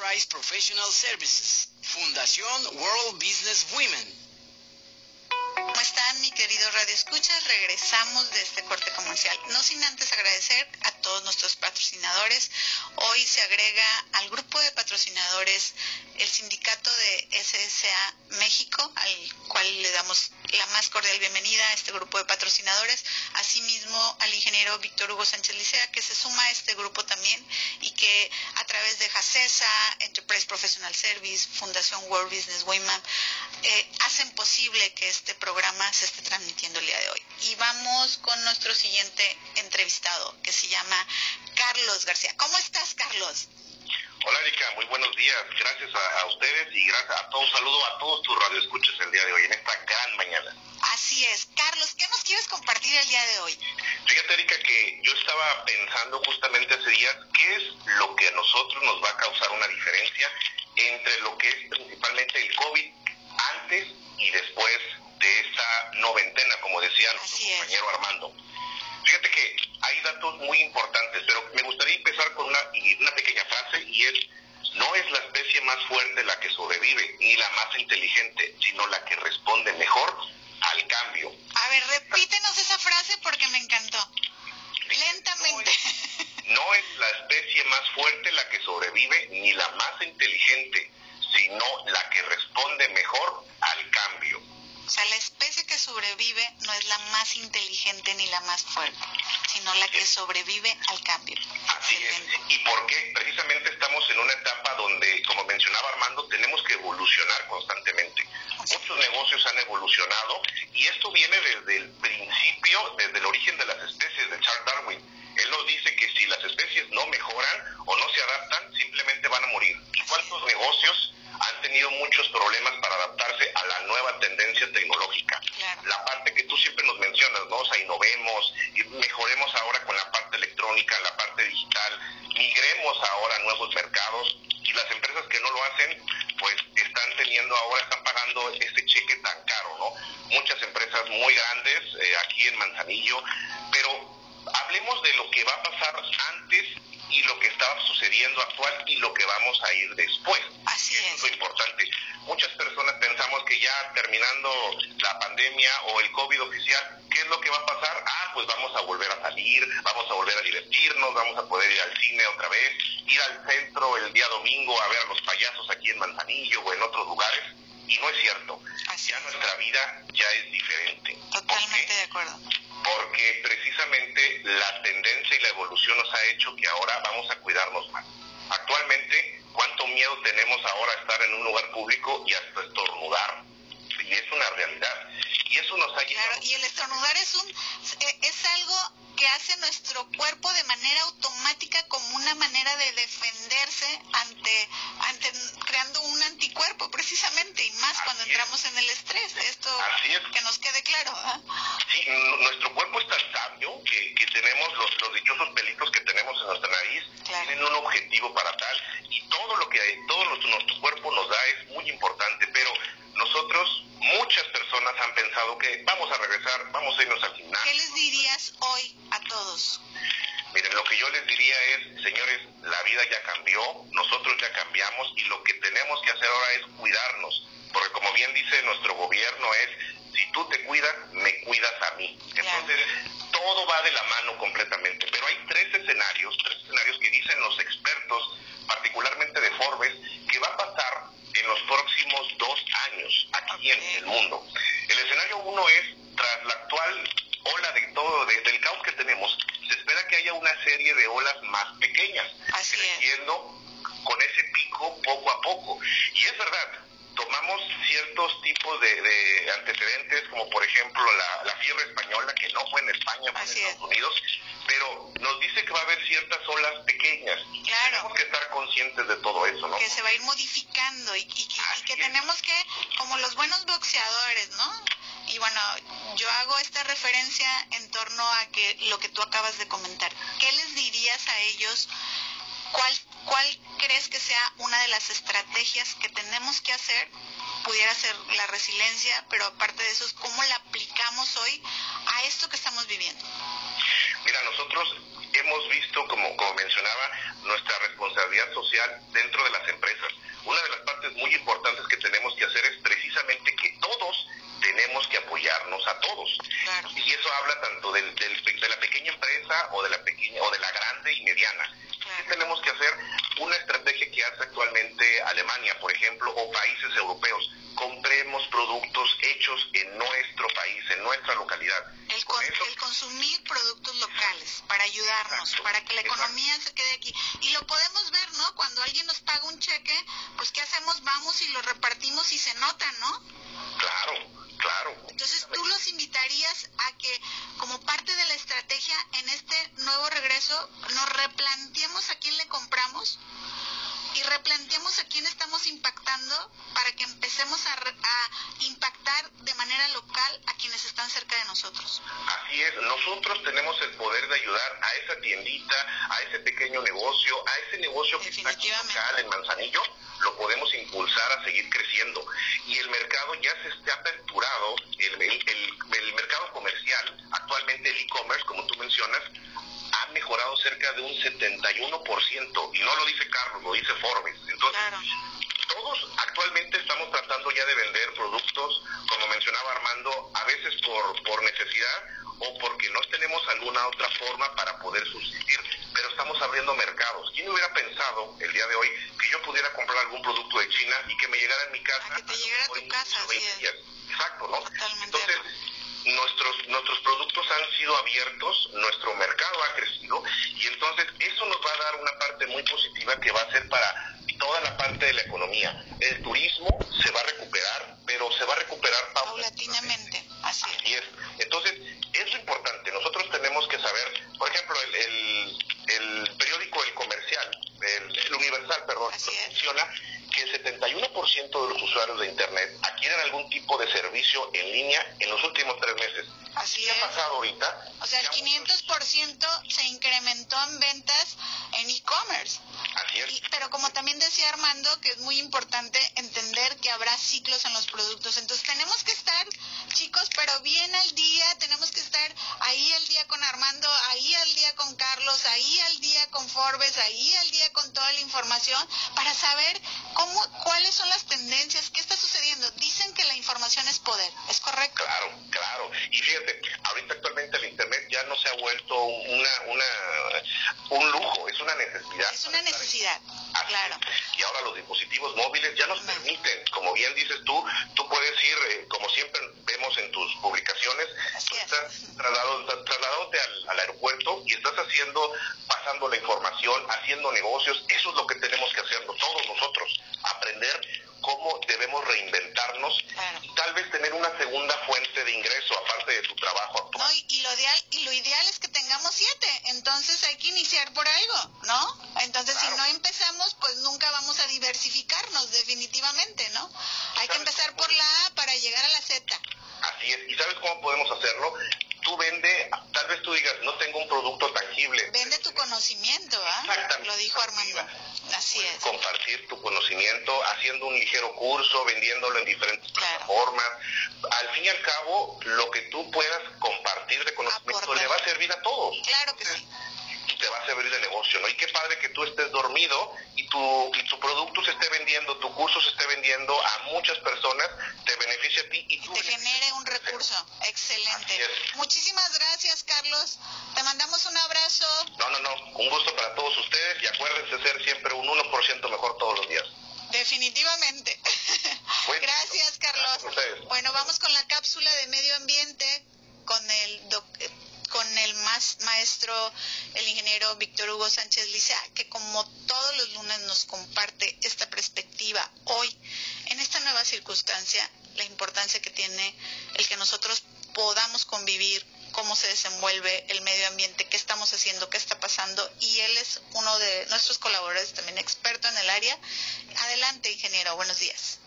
Enterprise Professional Services, Fundación World Business Women. ¿Cómo están, mi querido Radio Escucha? Regresamos de este corte comercial. No sin antes agradecer a todos nuestros patrocinadores. Hoy se agrega al grupo de patrocinadores el sindicato de SSA México, al cual le damos la más cordial bienvenida a este grupo de patrocinadores. Asimismo, al ingeniero Víctor Hugo Sánchez Licea, que se suma a este grupo también y que a través de JACESA, Enterprise Professional Service, Fundación World Business Women, eh, hacen posible que este programa se esté transmitiendo el día de hoy. Y vamos con nuestro siguiente entrevistado, que se llama Carlos García. ¿Cómo estás, Carlos? Hola Erika, muy buenos días. Gracias a, ustedes y gracias a todos. Saludo a todos tus radioescuchas el día de hoy, en esta gran mañana. Así es. Carlos, ¿qué nos quieres compartir el día de hoy? Fíjate Erika que yo estaba pensando justamente hace días qué es lo que a nosotros nos va a causar una diferencia entre lo que es principalmente el COVID antes y después de esta noventena, como decía nuestro compañero Armando. Fíjate que hay datos muy importantes, pero me gustaría empezar con una, una pequeña frase y es, no es la especie más fuerte la que sobrevive, ni la más inteligente, sino la que responde mejor al cambio. A ver, repítenos esa frase porque me encantó. Lentamente. no es la especie más fuerte la que sobrevive, ni la más inteligente, sino la que responde mejor al cambio. O sea, la especie que sobrevive no es la más inteligente ni la más fuerte, sino la que sobrevive al cambio. Así es. ¿Y por qué? Precisamente estamos en una etapa donde, como mencionaba Armando, tenemos que evolucionar constantemente. Muchos negocios han evolucionado y esto viene desde el principio, desde el origen de las especies de Charles Darwin. Él nos dice que si las especies no mejoran o no se adaptan, simplemente van a morir. ¿Y cuántos negocios han tenido muchos problemas para adaptarse a la nueva tendencia tecnológica. La parte que tú siempre nos mencionas, ¿no? O sea, innovemos, y mejoremos ahora con la parte electrónica, la parte digital, migremos ahora a nuevos mercados y las empresas que no lo hacen, pues están teniendo ahora, están pagando ese cheque tan caro, ¿no? Muchas empresas muy grandes eh, aquí en Manzanillo, pero hablemos de lo que va a pasar antes y lo que está sucediendo actual y lo que vamos a ir después. Así es. es lo importante. Muchas personas pensamos que ya terminando la pandemia o el COVID oficial, ¿qué es lo que va a pasar? Ah, pues vamos a volver a salir, vamos a volver a divertirnos, vamos a poder ir al cine otra vez, ir al centro el día domingo a ver a los payasos aquí en Manzanillo o en otros lugares. Y no es cierto. ya nuestra vida ya es diferente. Totalmente de acuerdo porque precisamente la tendencia y la evolución nos ha hecho que ahora vamos a cuidarnos más. Actualmente, ¿cuánto miedo tenemos ahora a estar en un lugar público y hasta estornudar? Y es una realidad. Y eso nos ha Claro, y el estornudar es, un, e, es algo que hace nuestro cuerpo de manera automática como una manera de defenderse ante, ante creando un anticuerpo precisamente y más cuando entramos en el estrés. Esto que nos quede claro. Sí, nuestro cuerpo es tan sabio que, que tenemos los, los dichosos pelitos que tenemos en nuestra nariz, tienen un objetivo para tal y todo lo que todo nuestro, nuestro cuerpo nos da es muy importante, pero nosotros, muchas personas han pensado que vamos a regresar, vamos a irnos al gimnasio. ¿Qué les dirías hoy a todos? Miren, lo que yo les diría es, señores, la vida ya cambió, nosotros ya cambiamos y lo que tenemos que hacer ahora es cuidarnos, porque como bien dice nuestro gobierno es, si tú te cuidas, me cuidas a mí. Entonces, todo va de la mano completamente, pero hay tres escenarios, tres escenarios que dicen los expertos, particularmente de Forbes, que va a pasar en los próximos aquí en el mundo. El escenario uno es, tras la actual ola de todo, desde el caos que tenemos, se espera que haya una serie de olas más pequeñas, creciendo con ese pico poco a poco. Y es verdad, tomamos ciertos tipos de, antecedentes, como por ejemplo la, la, fiebre española, que no fue en España, fue en Estados Unidos, pero nos dice que va a haber ciertas olas pequeñas. Claro. Tenemos que estar conscientes de todo eso, ¿no? Que se va a ir modificando y, que tenemos que, como los buenos boxeadores, ¿no? Y bueno, yo hago esta referencia en torno a que lo que tú acabas de comentar. ¿Qué les dirías a ellos? ¿Cuál, ¿Cuál crees que sea una de las estrategias que tenemos que hacer? Pudiera ser la resiliencia, pero aparte de eso, ¿cómo la aplicamos hoy a esto que estamos viviendo? Mira, nosotros hemos visto, como, como mencionaba, nuestra responsabilidad social dentro de las empresas. Una de las partes muy importantes que tenemos que hacer es precisamente que todos tenemos que apoyarnos a todos. Y eso habla tanto del, de la pequeña empresa o de la pequeña o de la grande y mediana. Tenemos que hacer? Una estrategia que hace actualmente Alemania, por ejemplo, o países europeos. Compremos productos hechos en nuestro país, en nuestra localidad. El, consumir productos locales para ayudarnos, para que la economía se quede aquí. Y lo podemos ver, ¿no? Cuando alguien nos paga un cheque, pues ¿qué hacemos? Vamos y lo repartimos y se nota, ¿no? Claro. Entonces, ¿tú los invitarías a que, como parte de la estrategia en este nuevo regreso, nos replanteemos a quién le compramos y replanteemos a quién estamos impactando para que empecemos a, impactar de manera local a quienes están cerca de nosotros? Nosotros tenemos el poder de ayudar a esa tiendita, a ese pequeño negocio, a ese negocio que está aquí local en Manzanillo lo podemos impulsar a seguir creciendo. Y el mercado ya se está aperturado, el, el, mercado comercial, actualmente el e-commerce, como tú mencionas, ha mejorado cerca de un 71%, y no lo dice Carlos, lo dice Forbes. Entonces, todos actualmente estamos tratando ya de vender productos, como mencionaba Armando, a veces por, por necesidad o porque no tenemos alguna otra forma para poder subsistir, pero estamos abriendo mercados. ¿Quién hubiera pensado el día de hoy que yo pudiera comprar algún producto de China y que me llegara en mi casa? que te llegara a tu casa, Exacto, ¿no? Entonces, nuestros, nuestros productos han sido abiertos, nuestro mercado ha crecido y entonces eso nos va a dar una parte muy positiva que va a ser para toda la parte de la economía. El turismo se va a recuperar, ahorita? O sea, el 500% se incrementó en ventas en e-commerce. Así es. pero como también decía Armando, que es muy importante entender que habrá ciclos en los productos. Entonces tenemos que estar, chicos, pero bien al día, tenemos que estar ahí al día con Armando, ahí al día con Carlos, ahí al día con Forbes, ahí al día con toda la información para saber cómo, cuáles son las tendencias, qué está sucediendo. Dicen que la información es poder, ¿es correcto? Claro, claro. Y fíjate, ahorita actualmente el Internet ya no se ha vuelto una, una, un lujo, es una necesidad. Es una necesidad, claro. Y ahora los dispositivos móviles ya nos permiten, como bien dices tú, tú puedes ir, eh, como siempre vemos en tus publicaciones, tú estás trasladándote al, al aeropuerto y estás haciendo, la información, haciendo negocios, eso es lo que tenemos que hacer todos nosotros, aprender cómo debemos reinventarnos y tal vez tener una segunda fuente de ingreso aparte de tu trabajo actual. y, lo ideal, y lo ideal es que tengamos siete, entonces hay que iniciar por algo, ¿no? Entonces si no empezamos, pues nunca vamos a diversificarnos definitivamente, ¿no? Hay que empezar por la A para llegar a la Z. Así es, ¿y sabes cómo podemos hacerlo? Tú vende, tal vez tú digas, no tengo un producto tangible. Vende tu conocimiento, ¿ah? Exactamente. Lo dijo Armando. Así es. Compartir tu conocimiento, haciendo un ligero curso, vendiéndolo en diferentes plataformas. Al fin y al cabo, lo que tú puedas compartir de conocimiento le va a servir a todos. Claro que sí te va a servir de negocio, ¿no? Y qué padre que tú estés dormido y tu, y tu producto se esté vendiendo, tu curso se esté vendiendo a muchas personas, te beneficia a ti y, te genere un recurso. Excelente. Muchísimas gracias, Carlos. Te mandamos un abrazo. No, no, no. Un gusto para todos ustedes y acuérdense de ser siempre un 1% mejor todos los días. Definitivamente. gracias, Carlos. bueno, vamos con la cápsula de medio ambiente con el doctor con el más maestro, el ingeniero Víctor Hugo Sánchez Licea, que como todos los lunes nos comparte esta perspectiva hoy, en esta nueva circunstancia, la importancia que tiene el que nosotros podamos convivir, cómo se desenvuelve el medio ambiente, qué estamos haciendo, qué está pasando, y él es uno de nuestros colaboradores también experto en el área. Adelante, ingeniero, buenos días.